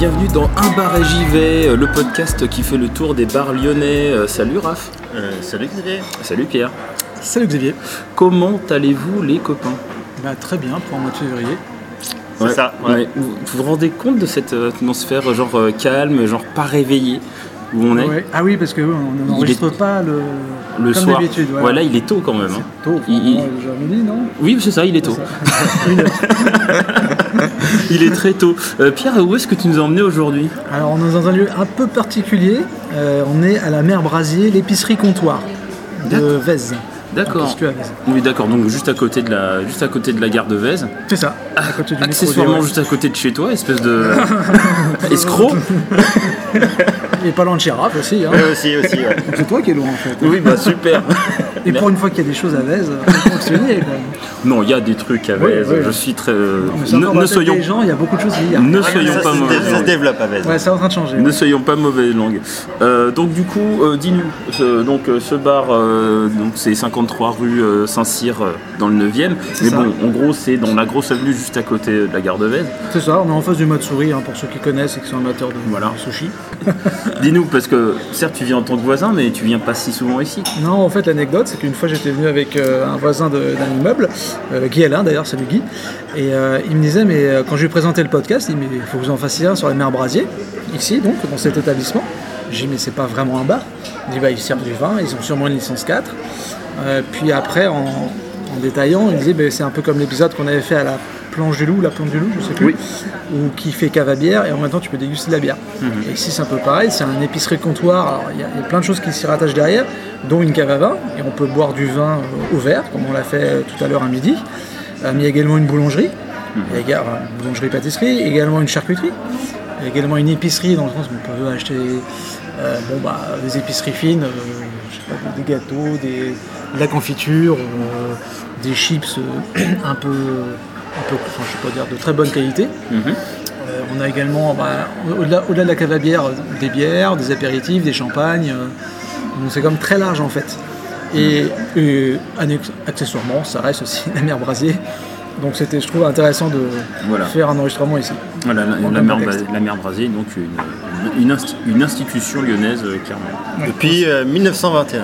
Bienvenue dans Un bar et j'y vais, euh, le podcast qui fait le tour des bars lyonnais. Euh, Salut Raph. Euh, salut Xavier. Salut Pierre. Salut Xavier. Comment allez-vous les copains? Bah, très bien pour un mois de février. C'est ça, ouais. Vous vous vous rendez compte de cette atmosphère genre euh, calme, genre pas réveillé où on est? Ouais. Ah oui, parce que oui, on n'enregistre pas le, le comme soir voilà. Voilà, il est tôt quand même. hein. Tôt, Il- moi, non? Oui, c'est ça, il est tôt. Ça. Il est très tôt. Euh, Pierre, où est-ce que tu nous as emmené aujourd'hui? Alors, on est dans un lieu un peu particulier. Euh, on est à la mer Brasier, l'épicerie comptoir de. Vèze. D'accord. Oui, d'accord. Donc juste à côté de la, juste à côté de la gare de Vèze. C'est ça, à côté du Accessoirement juste à côté de chez toi, espèce de escroc. Et pas loin de Chirac aussi. Hein. Ouais, aussi, aussi, ouais. C'est toi qui es loin en fait. Oui, bah super. Et pour une fois qu'il y a des choses à Vèze, faut fonctionner. Quoi. Non, il y a des trucs à Oui, oui. Je suis très. Non, ne, ne soyons, des gens, il y a beaucoup de choses à dire. ne soyons ça, pas mauvais. ça se développe à Vez. Ouais, c'est en train de changer. Ne soyons pas mauvaise langue. Euh, donc du coup, euh, dis-nous, ce, donc euh, ce bar, euh, donc c'est 53 rue euh, Saint-Cyr euh, dans le 9e. Mais ça. bon, en gros, c'est dans la grosse avenue juste à côté de la gare de Vèze. C'est ça, on est en face du mode souris hein, pour ceux qui connaissent et qui sont amateurs de Voilà. sushi. Dis-nous, parce que certes, tu viens en tant que voisin, mais tu viens pas si souvent ici. Non, en fait, l'anecdote, c'est qu'une fois j'étais venu avec euh, un voisin d'un immeuble, euh, Guy Alain d'ailleurs, salut Guy, et euh, il me disait, mais quand je lui ai présenté le podcast, il me dit, il faut que vous en fassiez un sur la mer Brasier, ici donc, dans cet établissement. J'ai dit, mais c'est pas vraiment un bar. Il dit, bah, ils servent du vin, ils ont sûrement une licence 4. Euh, puis après, en, détaillant, il disait, bah, c'est un peu comme l'épisode qu'on avait fait à la planche du loup, la plante du loup, je sais plus, Oui. ou qui fait cave à bière, et en même temps tu peux déguster de la bière. Et ici c'est un peu pareil, c'est un épicerie comptoir, alors il y, a- il y a plein de choses qui s'y rattachent derrière, dont une cave à vin, et on peut boire du vin euh, au verre, comme on l'a fait euh, tout à l'heure à midi. Euh, mais il y a également une boulangerie, il y a enfin, une boulangerie-pâtisserie, également une charcuterie, il y a également une épicerie dans le sens où on peut acheter euh, bon, bah, des épiceries fines, euh, je sais pas, des gâteaux, des, de la confiture, euh, des chips un peu, peu enfin, je pas dire, de très bonne qualité. Euh, on a également, bah, au-delà, de la cave à bière, euh, des bières, des apéritifs, des champagnes. euh, donc c'est comme très large en fait. Et, accessoirement, ça reste aussi la mer Brasier. Donc c'était, je trouve, intéressant de Voilà. faire un enregistrement ici. Voilà, la, mer, contexte. la mer Brasier, donc une, une, insti- une institution lyonnaise, euh, clairement. Depuis euh, 1921.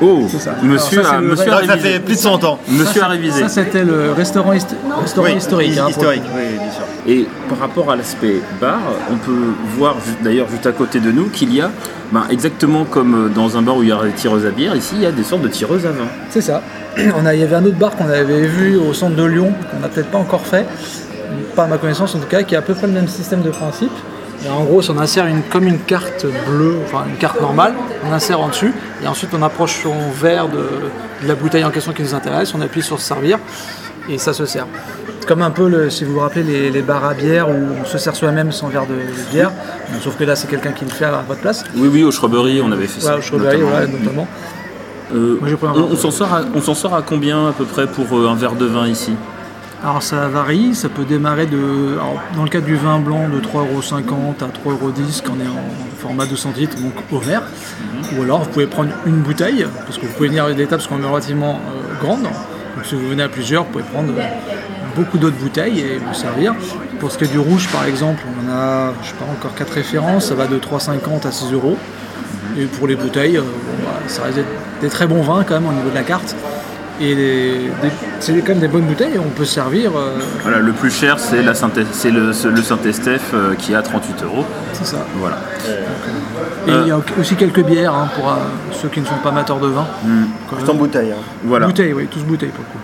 Oh, ça. monsieur, Alors ça, a, le monsieur ça fait plus de 100 ans. Monsieur Ça, a révisé. Ça, c'était le restaurant, histo- restaurant Oui, historique. hi- hein, pour- historique, oui, oui, bien sûr. Et par rapport à l'aspect bar, on peut voir d'ailleurs juste à côté de nous qu'il y a, ben, exactement comme euh, dans un bar où il y a des tireuses à bière, ici il y a des sortes de tireuses à vin. C'est ça. On a, il y avait un autre bar qu'on avait vu au centre de Lyon, qu'on n'a peut-être pas encore fait, pas à ma connaissance en tout cas, qui a à peu près le même système de principe. Et en gros, on insère une, comme une carte bleue, enfin une carte normale, on insère en dessus, et ensuite on approche son verre de, de la bouteille en question qui nous intéresse, on appuie sur servir, et ça se sert. Comme un peu, le, si vous vous rappelez, les, les bars à bière où on se sert soi-même sans verre de, de bière, Bon, sauf que là c'est quelqu'un qui le fait à votre place. Oui, oui, au Shrubbery, on avait fait ça. Ouais, au Strawberry, notamment. ouais, notamment. Euh, Moi, on, s'en sort à, on s'en sort à combien à peu près pour euh, un verre de vin ici? Alors ça varie, ça peut démarrer de, alors, dans le cas du vin blanc de 3,50€ à 3,10€ quand on est en format 200 litres, donc au verre. Ou alors vous pouvez prendre une bouteille, parce que vous pouvez venir avec des tables parce qu'on est relativement euh, grande. Donc si vous venez à plusieurs, vous pouvez prendre euh, beaucoup d'autres bouteilles et vous servir. Pour ce qui est du rouge par exemple, on a je sais pas, encore quatre références, ça va de 3,50€ à 6 euros. Et pour les bouteilles, euh, bon, bah, ça reste des très bons vins quand même au niveau de la carte. Et c'est quand même des bonnes bouteilles on peut servir. euh, Voilà, le plus cher c'est la Saint c'est le, le Saint-Estèphe euh, qui est à 38 euros. c'est ça. Voilà. Et Euh. il y a aussi quelques bières hein, pour euh, ceux qui ne sont pas amateurs de vin. Quand Tout en bouteille. hein. Voilà. Bouteilles, oui, tous bouteilles pour le coup.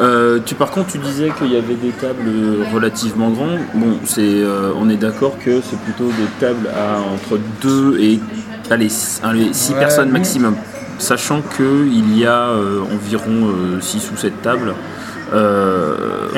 Euh, tu, par contre, tu disais qu'il y avait des tables relativement grandes. Bon, c'est, euh, on est d'accord que c'est plutôt des tables à entre 2 et allez, 6 Ouais, personnes maximum. Sachant qu'il y a euh, environ 6 ou 7 tables euh,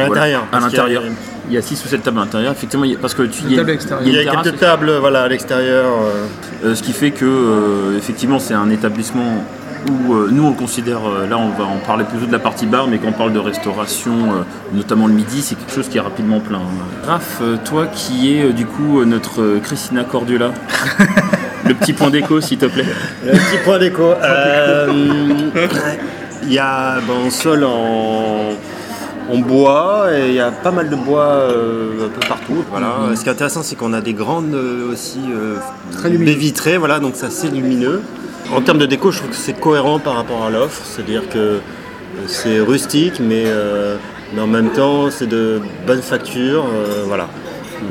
À l'intérieur. Il y a 6 ou 7 tables à l'intérieur, effectivement, il y a- parce que tu table. Il y a terrasse, quelques tables voilà, à l'extérieur. euh, euh, ce qui fait que, euh, effectivement, c'est un établissement où euh, nous on considère, euh, là on va en parler plutôt de la partie bar, mais quand on parle de restauration, euh, notamment le midi, c'est quelque chose qui est rapidement plein. Raph, euh, toi qui es euh, du coup notre Christina Cordula, le petit point d'écho s'il te plaît. Le petit point d'écho. Euh, Il y a bon, un sol en, en bois et il y a pas mal de bois euh, un peu partout. Voilà. Ce qui est intéressant, c'est qu'on a des grandes euh, aussi euh, Très baies vitrées, voilà, donc c'est assez lumineux. En termes de déco, je trouve que c'est cohérent par rapport à l'offre, c'est-à-dire que c'est rustique, mais, euh, mais en même temps, c'est de bonne facture. euh, voilà.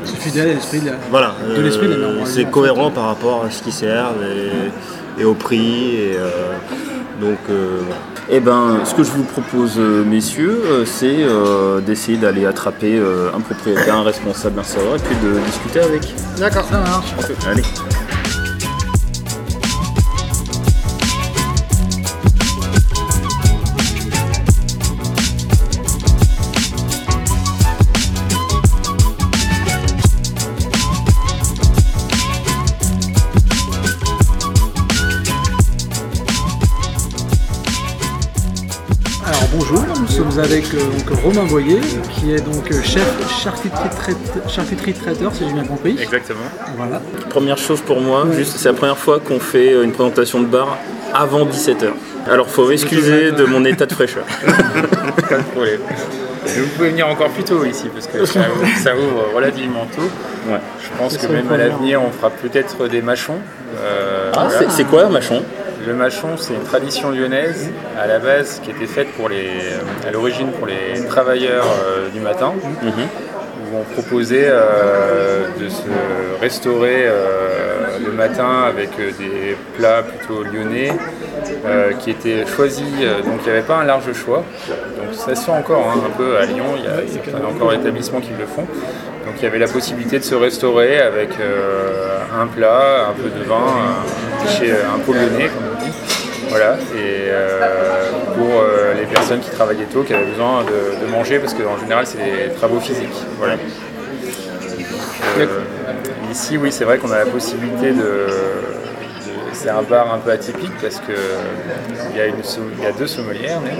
C'est fidèle à l'esprit de la. Voilà, De l'esprit, euh, c'est en cohérent par rapport à ce qu'ils servent et, et au prix. Et, euh, donc, euh. Eh ben, ce que je vous propose, messieurs, c'est euh, d'essayer d'aller attraper euh, un propriétaire, un responsable, un serveur, et puis de discuter avec. D'accord, ça marche. Allez. Sommes avec euh, donc, Romain Boyer, qui est donc euh, chef charcuterie, traite- charcuterie traiteur, si j'ai bien compris. Exactement. Voilà. Première chose pour moi, juste, c'est la première fois qu'on fait euh, une présentation de bar avant 17h. Alors faut m'excuser de mon état de fraîcheur. Pas de problème. Et Vous pouvez venir encore plus tôt ici parce que ça, ça ouvre relativement tôt. Ouais. Je pense que même à l'avenir on fera peut-être des machons. Euh, Ah, voilà. c'est- c'est quoi un machon Le machon, c'est une tradition lyonnaise à la base qui était faite pour les, à l'origine pour les travailleurs euh, du matin, Mhm. où on proposait euh, de se restaurer euh, le matin avec des plats plutôt lyonnais qui étaient choisis. donc il n'y avait pas un large choix. Donc ça se fait encore hein, un peu à Lyon, il y a, encore établissements qui le font. Donc il y avait la possibilité de se restaurer avec euh, un plat, un peu de vin, un, un pot lyonnais. Voilà, et euh, pour euh, les personnes qui travaillaient tôt, qui avaient besoin de, de manger, parce qu'en général c'est des travaux physiques. Voilà. Euh, ici, oui, c'est vrai qu'on a la possibilité de. c'est un bar un peu atypique parce que il y a, une, som- il y a deux sommelières même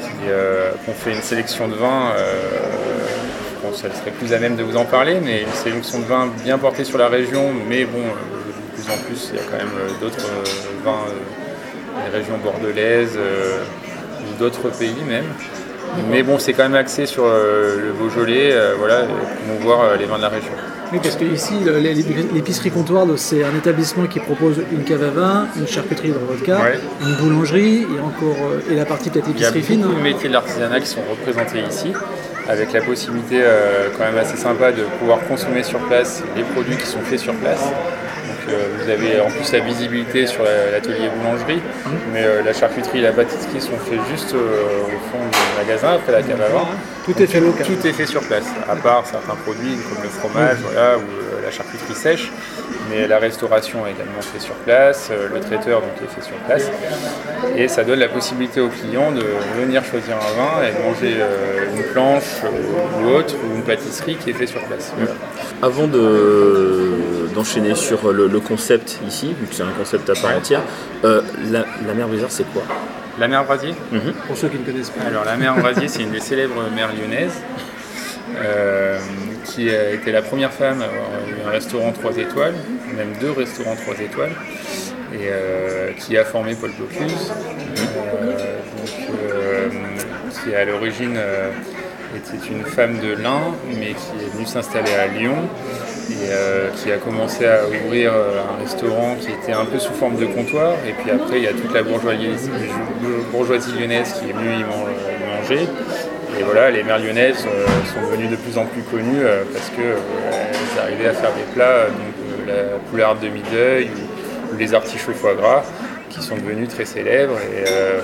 qui euh, ont fait une sélection de vins. euh, pense qu'elle serait plus à même de vous en parler, mais une sélection de vins bien portée sur la région, mais bon, de plus en plus, il y a quand même d'autres vins régions bordelaises euh, ou d'autres pays même. Mais bon, c'est quand même axé sur euh, le Beaujolais, euh, voilà, et promouvoir euh, les vins de la région. Oui, parce que ici, l'épicerie comptoir, c'est un établissement qui propose une cave à vin, une charcuterie de vodka, Ouais. une boulangerie et encore et la partie peut-être Il y a épicerie fine. beaucoup de métiers de l'artisanat qui sont représentés ici, avec la possibilité euh, quand même assez sympa de pouvoir consommer sur place les produits qui sont faits sur place. Euh, vous avez en plus la visibilité sur la- l'atelier boulangerie, mais euh, la charcuterie et la pâtisserie sont faits juste euh, au fond du magasin, après la cave à vin. Tout est fait local. Tout est fait sur place, à part certains produits comme le fromage voilà, ou euh, la charcuterie sèche. Mais la restauration est également faite sur place, le traiteur donc est fait sur place. Et ça donne la possibilité aux clients de venir choisir un vin et de manger une planche ou autre, ou une pâtisserie qui est fait sur place. Voilà. Avant de- d'enchaîner sur le, le concept ici, vu que c'est un concept à part Ouais. entière, euh, la, la mer c'est quoi? La mer Brasier Pour ceux qui ne connaissent pas. Alors la mer Brasier, c'est une des célèbres mères lyonnaises, euh, qui a été la première femme à avoir eu un restaurant 3 étoiles, même deux restaurants 3 étoiles, et euh, qui a formé Paul Bocuse, euh, donc, euh, qui à l'origine euh, était une femme de l'Ain, mais qui est venue s'installer à Lyon et euh, qui a commencé à ouvrir euh, un restaurant qui était un peu sous forme de comptoir. Et puis après, il y a toute la bourgeoisie, lyonnaise qui est venue y y manger. Et voilà, les mères lyonnaises euh, sont devenues de plus en plus connues euh, parce qu'elles arrivaient à faire des plats, euh, donc euh, la poularde de mi-deuil ou, les artichauts foie gras, qui sont devenus très célèbres. Euh,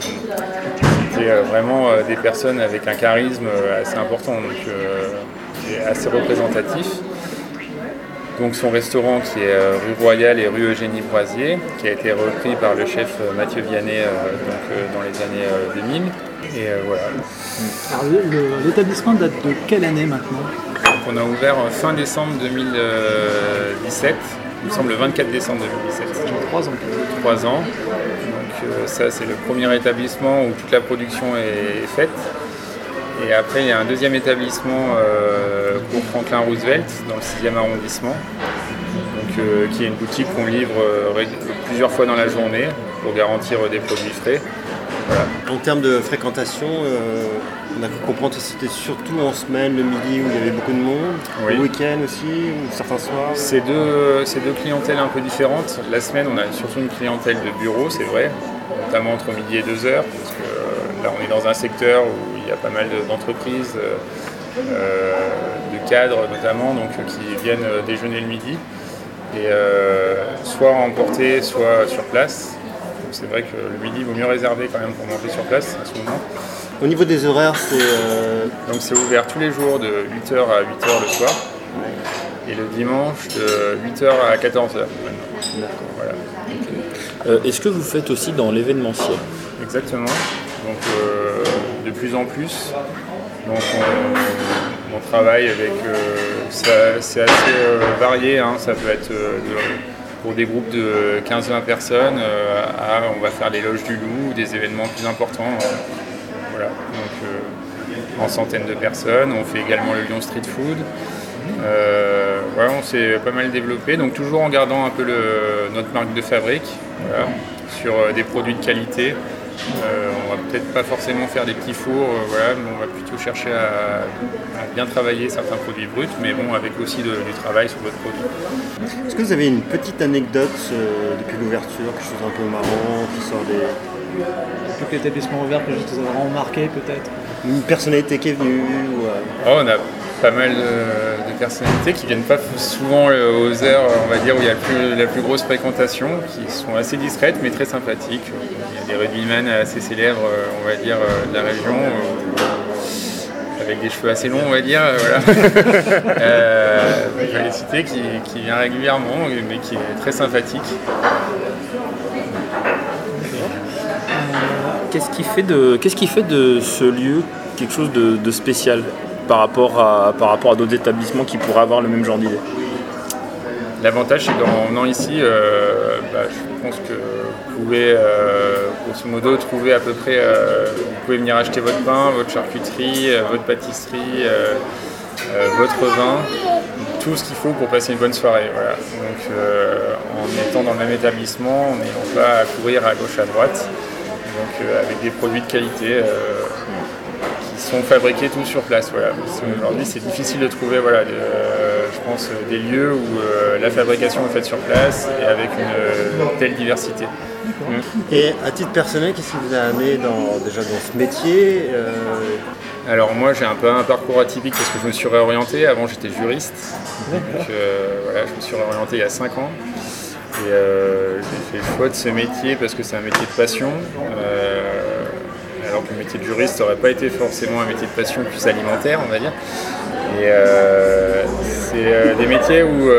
c'était euh, vraiment euh, des personnes avec un charisme euh, assez important, donc assez représentatif. Donc son restaurant qui est rue Royale et rue Eugénie Broisier, qui a été repris par le chef Mathieu Vianney donc, dans les années euh, 2000. Et voilà. Alors, l'établissement date de quelle année maintenant? On a ouvert fin décembre 2017, il me semble le 24 décembre 2017. Trois ans. Trois ans. Donc ça c'est le premier établissement où toute la production est faite. Et après il y a un deuxième établissement pour Franklin Roosevelt dans le 6e arrondissement. qui est une boutique qu'on livre plusieurs fois dans la journée pour garantir des produits frais. En termes de fréquentation, euh, on a pu comprendre que c'était surtout en semaine, le midi, où il y avait beaucoup de monde, le week-end aussi, ou certains soirs C'est deux, deux clientèles un peu différentes. La semaine, on a surtout une clientèle de bureau, c'est vrai, notamment entre midi et 2 heures, parce que euh, là, on est dans un secteur où il y a pas mal d'entreprises, euh, de cadres notamment, donc, qui viennent déjeuner le midi, et soit emporter, soit sur place c'est vrai que le midi vaut mieux réserver quand même pour manger sur place à ce moment. Au niveau des horaires, c'est. Euh, Donc c'est ouvert tous les jours de 8h à 8h le soir. Et le dimanche de 8h à 14h. D'accord. Euh, est-ce que vous faites aussi dans l'événementiel? Exactement. Donc euh, de plus en plus. Donc on, travaille avec. c'est assez varié. Hein. Ça peut être pour des groupes de 15-20 personnes, euh, on va faire les loges du loup, des événements plus importants. Euh, voilà, donc euh, en centaines de personnes. On fait également le Lyon Street Food. On s'est pas mal développé, donc toujours en gardant un peu notre marque de fabrique sur des produits de qualité. Euh, on va peut-être pas forcément faire des petits fours, euh, mais on va plutôt chercher à, bien travailler certains produits bruts, mais bon, avec aussi du travail sur d'autres produits. Est-ce que vous avez une petite anecdote euh, depuis l'ouverture, quelque chose un peu marrant qui sort des. Depuis que l'établissement ouvert, que je vous vraiment marqué peut-être Une personnalité qui est venue oh, On a pas mal de, personnalités qui viennent pas souvent aux heures, on va dire, où il y a la plus grosse fréquentation, qui sont assez discrètes mais très sympathiques des rugbyman assez célèbres, euh, on va dire, euh, de la région euh, avec des cheveux assez longs, on va dire, voilà. vais les citer, qui, vient régulièrement, mais qui est très sympathique. Qui qu'est-ce qui fait de ce lieu quelque chose de, spécial? Par rapport à, par rapport à d'autres établissements qui pourraient avoir le même genre d'idée L'avantage, c'est qu'en venant ici, bah, je pense que vous pouvez, euh, grosso modo, trouver à peu près, euh, vous pouvez venir acheter votre pain, votre charcuterie, euh, votre pâtisserie, votre vin, tout ce qu'il faut pour passer une bonne soirée. Donc en étant dans le même établissement, en n'ayant pas à courir à gauche à droite, donc avec des produits de qualité sont fabriqués tout sur place. Aujourd'hui, c'est difficile de trouver voilà, je pense, des lieux où la fabrication est faite sur place et avec une telle diversité. Et à titre personnel, qu'est-ce qui vous a amené dans, déjà dans ce métier euh, Alors moi j'ai un peu un parcours atypique parce que je me suis réorienté. Avant j'étais juriste. Donc euh, voilà, je me suis réorienté il y a 5 ans. Et euh, j'ai fait le choix de ce métier parce que c'est un métier de passion. Le métier de juriste n'aurait pas été forcément un métier de passion plus alimentaire, on va dire. Et c'est des métiers où,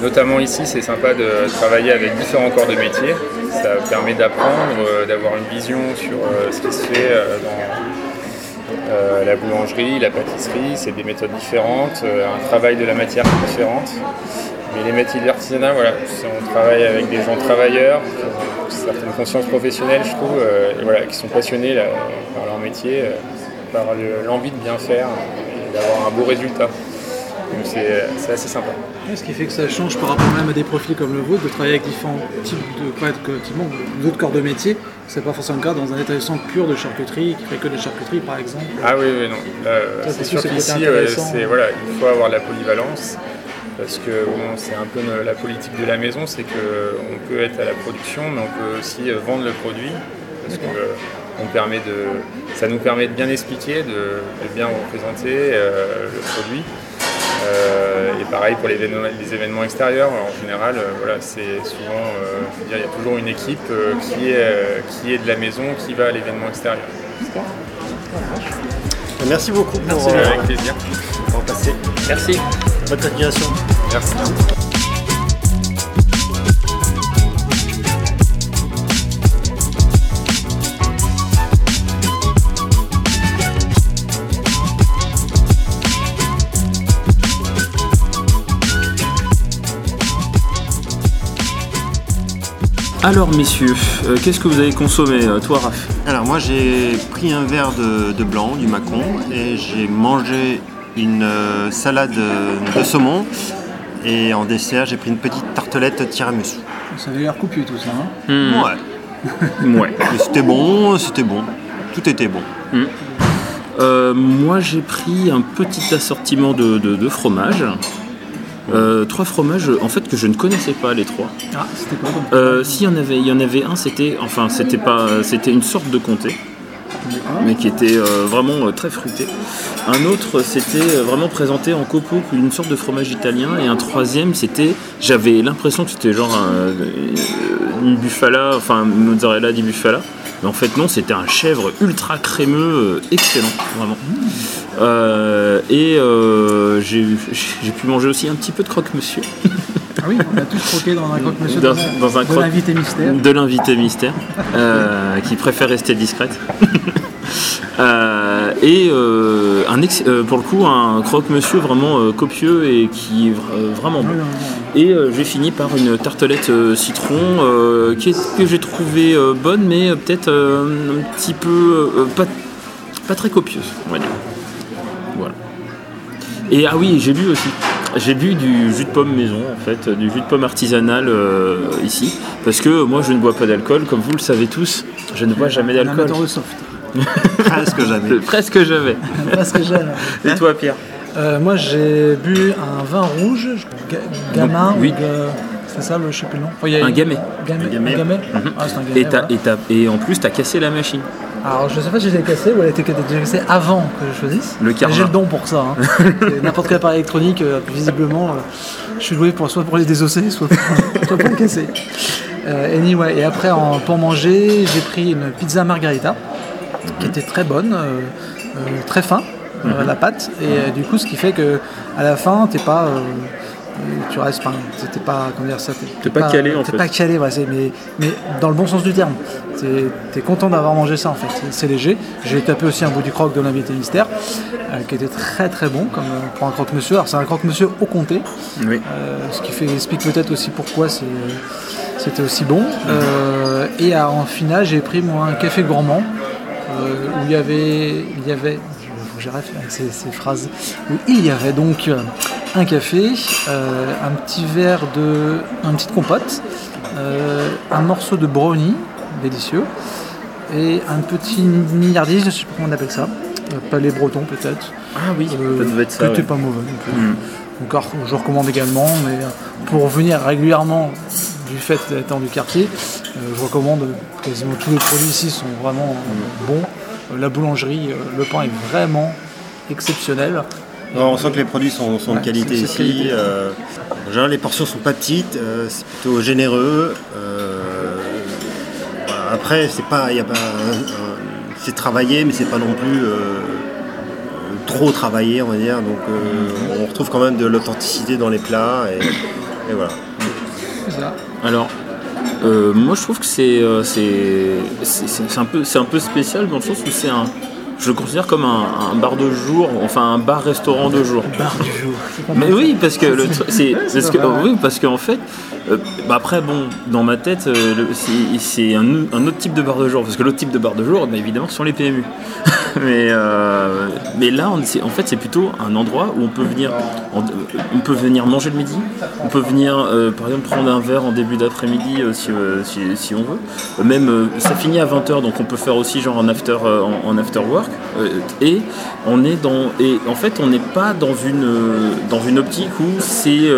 notamment ici, c'est sympa de travailler avec différents corps de métiers ça permet d'apprendre, euh, d'avoir une vision sur euh, ce qui se fait euh, dans la boulangerie, la pâtisserie, c'est des méthodes différentes, un travail de la matière différente. Mais les métiers d'artisanat, voilà, on travaille avec des gens travailleurs, qui ont une certaine conscience professionnelle, je trouve, et voilà, qui sont passionnés par leur métier, par l'envie de bien faire et d'avoir un beau résultat. Donc c'est assez sympa. Ce qui fait que ça change par rapport même à des profils comme le vôtre, de travailler avec différents types de d'autres corps de métier. C'est pas forcément le cas dans un établissement pur de charcuterie qui fait que de charcuterie par exemple. Ah oui, oui, non. C'est sûr qu'ici, voilà, il faut avoir la polyvalence parce que c'est un peu la politique de la maison, c'est qu'on peut être à la production, mais on peut aussi euh, vendre le produit, parce que on permet de, ça nous permet de bien expliquer, de, bien représenter euh, le produit. Euh, et pareil pour les événements, extérieurs, en général, euh, voilà, c'est souvent, euh, il y a toujours une équipe qui, est, qui est de la maison qui va à l'événement extérieur. Merci beaucoup pour, Merci, avec plaisir. pour passer. Merci. Bonne continuation. Merci. Alors messieurs, euh, qu'est-ce que vous avez consommé, euh, toi Raph Alors moi j'ai pris un verre de, de blanc, du macon, et j'ai mangé une euh, salade de saumon. Et en dessert, j'ai pris une petite tartelette tiramisu. Ça avait l'air copieux tout ça. hein. Hmm, Ouais. Ouais. Mais c'était bon, c'était bon. Tout était bon. Euh, moi j'ai pris un petit assortiment de, de, de fromages. Euh, trois fromages en fait que je ne connaissais pas les trois. Ah, c'était quoi Euh, S'il y en avait, il y en avait un, c'était enfin c'était pas, c'était une sorte de comté, mais qui était euh, vraiment euh, très fruité. Un autre, c'était vraiment présenté en copeaux, une sorte de fromage italien, et un troisième, c'était, j'avais l'impression que c'était genre un- une bufala, enfin une mozzarella di bufala. Mais en fait non, c'était un chèvre ultra crémeux, excellent, vraiment. Euh, et euh, j'ai pu manger aussi un petit peu de croque-monsieur. Ah oui, on a tous croqué dans un croque-monsieur Dans- un de croque- l'invité mystère. de l'invité mystère, euh, qui préfère rester discrète. Et un ex- pour le coup, un croque-monsieur vraiment copieux et qui est vra- vraiment bon. Et j'ai fini par une tartelette citron qui est- que j'ai trouvée bonne, mais peut-être un petit peu pas, pas très copieuse, on va dire. Et ah oui, j'ai bu aussi. J'ai bu du jus de pomme maison, en fait, du jus de pomme artisanal euh, ici, parce que moi je ne bois pas d'alcool, comme vous le savez tous, je ne bois jamais Un d'alcool. de soft. Presque jamais. Euh, Presque jamais. Parce que j'aime. Et toi, Pierre? Euh, moi, j'ai bu un vin rouge, ga- gamin. oui. ou de- C'est ça, le, je sais plus le nom. Enfin, il y a Un. Un gamay. Un gamay Ah, un et, voilà. et en plus, t'as cassé la machine. Alors, je sais pas si je l'ai cassé ou elle était cassée avant que je choisisse. Le karma. J'ai le don pour ça. hein. N'importe quel appareil électronique, euh, visiblement, euh, je suis doué pour, soit pour les désosser, soit pour, soit pour les casser. Euh, anyway, et après, en- pour manger, j'ai pris une pizza margarita qui était très bonne, très fin, euh, la pâte. Et du coup, ce qui fait que à la fin, t'es pas. Euh, tu restes, enfin, t'es pas, comment dire ça, T'es pas calé, en t'es fait. pas calé, ouais, mais, mais dans le bon sens du terme. T'es es content d'avoir mangé ça en fait, C'est- léger. J'ai tapé aussi un bout du croque de l'invité mystère, euh, qui était très très bon comme euh, pour un croque-monsieur. Alors c'est un croque-monsieur au comté, Oui. euh, ce qui fait, explique peut-être aussi pourquoi c'est, c'était aussi bon. Et à- en finale, j'ai pris moi un café gourmand où il y avait, il y avait, j'arrête avec ces, ces phrases, où il y avait donc euh, un café, euh, un petit verre de, une petite compote, euh, un morceau de brownie délicieux et un petit milliardise, je sais pas comment on appelle ça, palais breton peut-être. Ah oui, Euh, ça devait être ça. était ouais. pas mauvais. Donc alors, je recommande également, mais pour venir régulièrement du fait d'être du quartier, euh, je recommande quasiment tous les produits ici sont vraiment euh, bons. Euh, la boulangerie, euh, le pain est vraiment exceptionnel. On sent que les produits sont, sont Ouais, de qualité ici. qualité. euh, en général, les portions sont pas petites, euh, c'est plutôt généreux. euh. Après, c'est pas, y a pas, un- un- c'est travaillé, mais c'est pas non plus euh, trop travaillé, on va dire. Donc, euh, on retrouve quand même de l'authenticité dans les plats et, et voilà. C'est ça. Alors, euh, moi je trouve que c'est euh, c'est c'est- un, peu- c'est un peu spécial dans le sens où c'est un. Je le considère comme un, un bar de jour, enfin un bar-restaurant de jour. Bar du jour. Mais oui, parce que le c'est oui, parce qu'en fait, euh, bah après bon, dans ma tête, euh, c'est un, un autre type de bar de jour, parce que l'autre type de bar de jour, bah, évidemment, ce sont les PMU. mais euh, mais là, en fait, c'est plutôt un endroit où on peut venir, en- on peut venir manger le midi, on peut venir, euh, par exemple, prendre un verre en début d'après-midi euh, si, si, si on veut. Même ça finit à 20h, donc on peut faire aussi genre en after en after work. Et on est dans et en fait, on n'est pas dans une dans une optique où c'est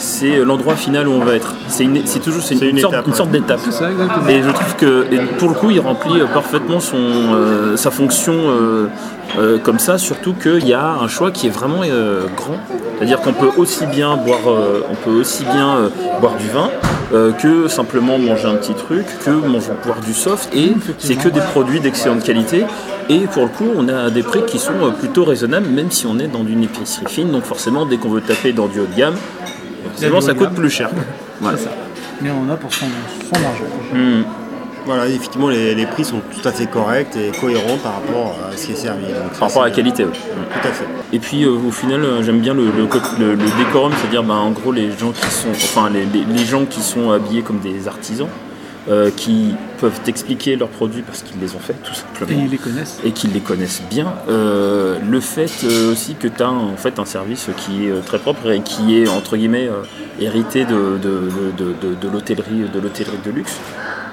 c'est l'endroit final où on va être. C'est toujours c'est une, sorte, étape, une ouais. sorte d'étape. Et je trouve que et pour le coup, il remplit euh, parfaitement son, euh, sa fonction euh, euh, comme ça, surtout qu'il y a un choix qui est vraiment euh, grand. C'est-à-dire qu'on peut aussi bien boire, euh, on peut aussi bien euh, boire du vin euh, que simplement manger un petit truc, que manger boire du soft. Et c'est que des produits d'excellente qualité. Et pour le coup, on a des prix qui sont euh, plutôt raisonnables, même si on est dans une épicerie fine. Donc forcément, dès qu'on veut taper dans du haut de gamme, ça coûte plus cher. Voilà. Ça. Mais on a pour son, son argent. Hmm. Voilà, effectivement, les, les prix sont tout à fait corrects et cohérents par rapport à ce qui est servi. Donc, Par rapport à la qualité, oui. Tout à fait. Et puis euh, au final, euh, j'aime bien le, le, côté- le- le décorum, c'est-à-dire bah, en gros les gens qui sont, enfin les, les- les gens qui sont habillés comme des artisans. euh, qui peuvent t'expliquer leurs produits parce qu'ils les ont faits tout Et simplement ils les connaissent. et qu'ils les connaissent bien. Euh, le fait euh, aussi que tu as en fait un service qui est euh, très propre et qui est entre guillemets euh, hérité de, de, de, de- de l'hôtellerie de l'hôtellerie de luxe.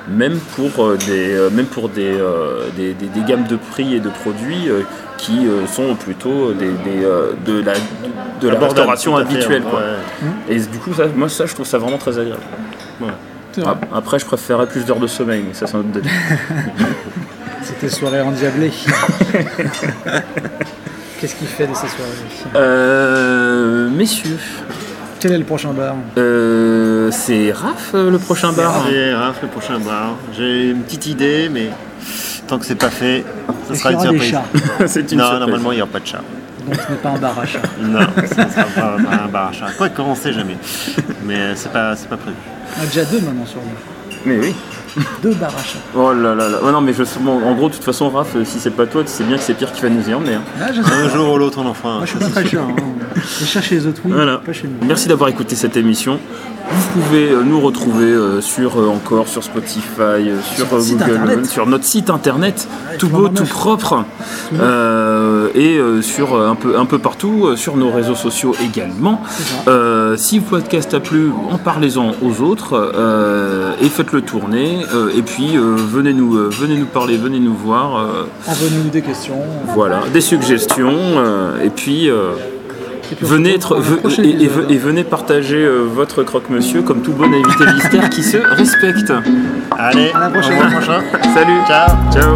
Même pour, des, euh, même pour des, euh, des, des- des gammes de prix et de produits euh, qui euh, sont plutôt des, des, euh, de la, de la restauration fait, habituelle. quoi. ouais. Et du coup, ça, moi, ça, je trouve ça vraiment très agréable. Après, je préférerais plus d'heures de sommeil, mais ça, c'est un autre débat. C'était soirée endiablée. Qu'est-ce qu'il fait de ces soirées Euh, messieurs, Quel est le prochain bar? Euh, c'est Raph euh, le prochain bar? C'est Raph, le prochain bar. J'ai une petite idée, mais tant que c'est pas fait, ça sera une aura des surprise. chats C'est une Non, surprise. normalement il n'y aura pas de chat. Donc ce n'est pas un bar à chats. Non, ça ne sera pas, pas un bar à chat. Quoi qu'on sait jamais? Mais euh, c'est pas, c'est pas prévu. On a déjà deux maintenant sur nous. Mais oui. Deux chats. Oh là là là. Ouais, non, mais je, bon, en gros, de toute façon, Raph, euh, si c'est pas toi, tu sais bien que c'est Pierre qui va nous y emmener. hein. Là, je sais Un pas. jour ou l'autre on en fera un. Moi, je suis pas très sûr. chat. Hein. Les chats chez les autres, oui, Voilà. pas chez nous. Merci d'avoir écouté cette émission. Vous pouvez euh, nous retrouver euh, sur euh, encore sur Spotify, sur, Google, sur notre site internet, tout flambant beau, tout neuf. propre, euh, et sur un peu un peu partout, sur nos réseaux sociaux également. Euh, si le podcast a plu, en parlez-en aux autres euh, et faites-le tourner. et puis venez nous venez nous parler, venez nous voir. Envoyez-nous des questions. voilà, des suggestions. et puis venez être et, et- venez partager euh, votre croque-monsieur comme tout bon invité mystère qui se respecte. Allez, À la prochaine. au revoir, prochain. Salut. Ciao. Ciao.